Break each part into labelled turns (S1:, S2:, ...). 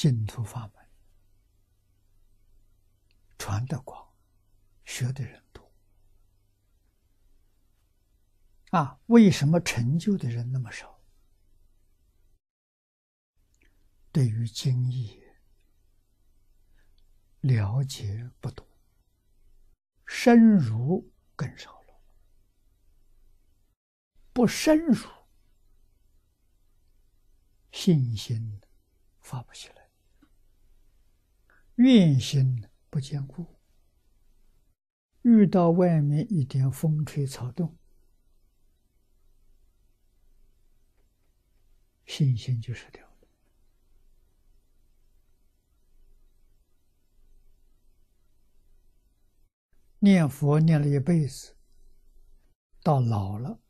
S1: 净土法门。传得广，学的人多。啊，为什么成就的人那么少？对于经义了解不多，深入更少了，不深入，信心发不起来，愿心不坚固，遇到外面一点风吹草动，信心就失掉了。念佛念了一辈子，到老了，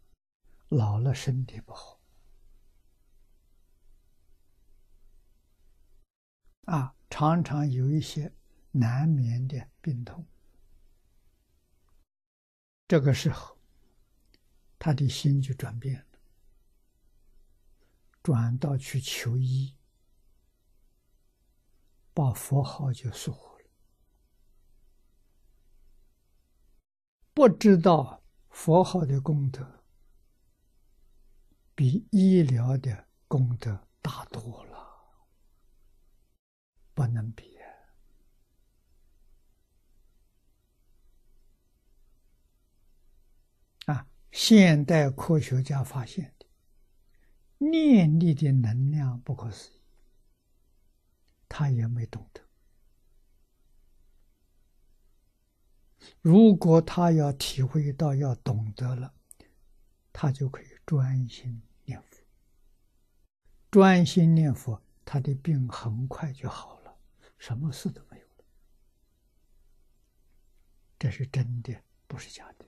S1: 老了身体不好，啊，常常有一些难免的病痛。这个时候，他的心就转变了，转到去求医，把佛号就说。不知道佛号的功德比医疗的功德大多了，不能比啊！现代科学家发现的念力的能量不可思议，他也没懂得。如果他要体会到、要懂得了，他就可以专心念佛。专心念佛，他的病很快就好了，什么事都没有了。这是真的，不是假的。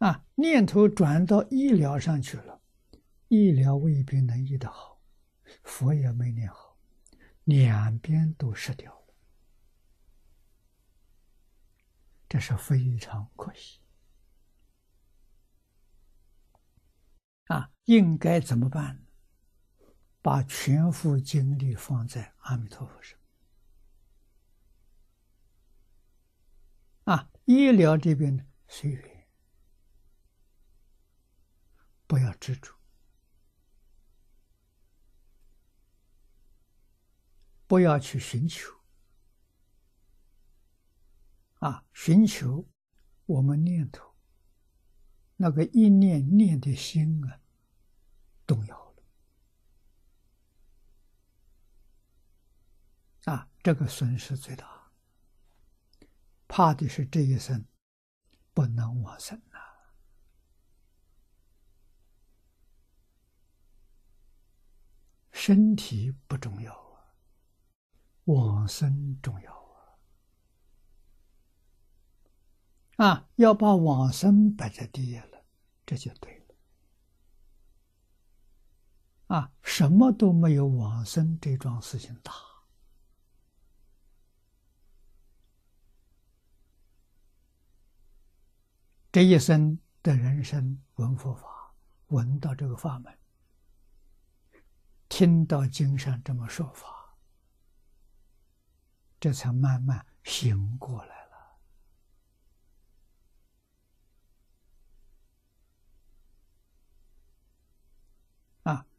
S1: 啊，念头转到医疗上去了，医疗未必能医得好。佛也没念好，两边都失掉了，这是非常可惜。啊，应该怎么办？把全副精力放在阿弥陀佛上。啊，医疗这边呢随缘，不要执着。不要去寻求啊！寻求我们念头那个一念念的心啊，动摇了啊！这个损失最大，怕的是这一生不能往生呐。身体不重要啊。往生重要啊！啊，要把往生摆在第一了，这就对了。啊，什么都没有往生这桩事情大。这一生的人生闻佛法，闻到这个法门，听到经上这么说法。这才慢慢醒过来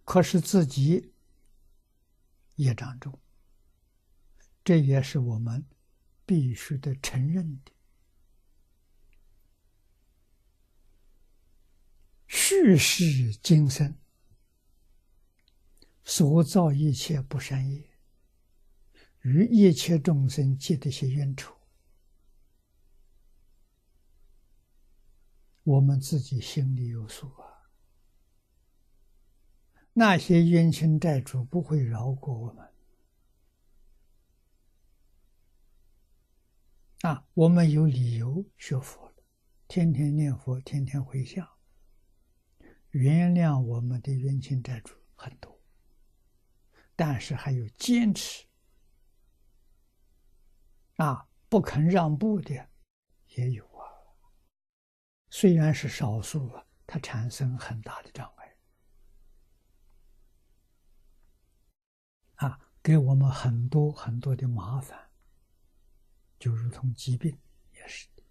S1: 可是自己业障重，这也是我们必须得承认的。续世今生所造一切不善业。与一切众生结的些冤仇，我们自己心里有数啊。那些冤亲债主不会饶过我们啊！我们有理由学佛，天天念佛，天天回向，原谅我们的冤亲债主很多，但是还有坚持。啊，不肯让步的也有啊，虽然是少数啊，它产生很大的障碍，给我们很多很多的麻烦，就如同疾病也是的。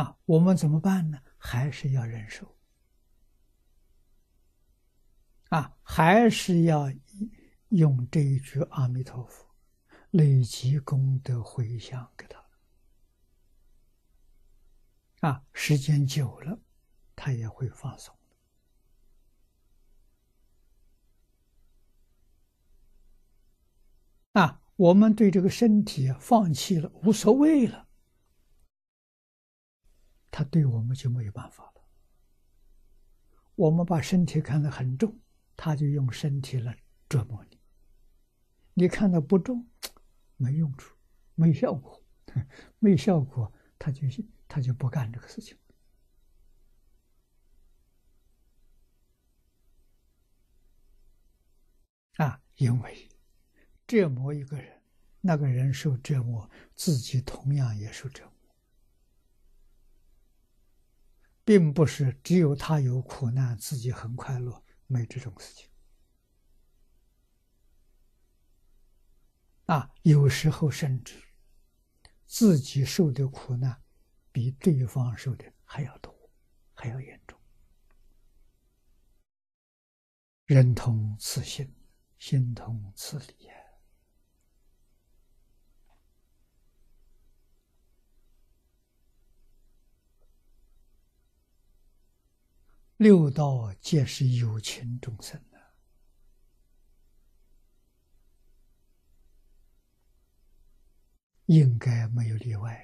S1: 啊，我们怎么办呢？还是要忍受，啊，还是要用这一句阿弥陀佛，累积功德回向给他。啊，时间久了，他也会放松。啊，我们对这个身体啊放弃了，无所谓了，他对我们就没有办法了。我们把身体看得很重，他就用身体来折磨你。你看的不重，没用处，没效果，没效果，他就。他就不干这个事情啊，因为折磨一个人，那个人受折磨，自己同样也受折磨，并不是只有他有苦难，自己很快乐，没这种事情啊。有时候甚至自己受的苦难。比对方受的还要多，还要严重。人同此心，心同此理呀六道皆是有情众生的，应该没有例外。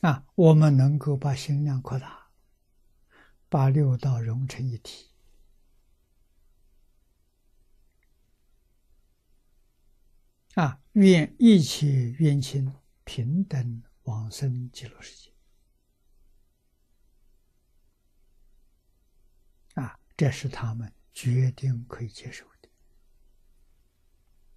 S1: 啊，我们能够把心量扩大，把六道融成一体，啊，愿一切冤亲平等往生极乐世界，啊，这是他们决定可以接受的。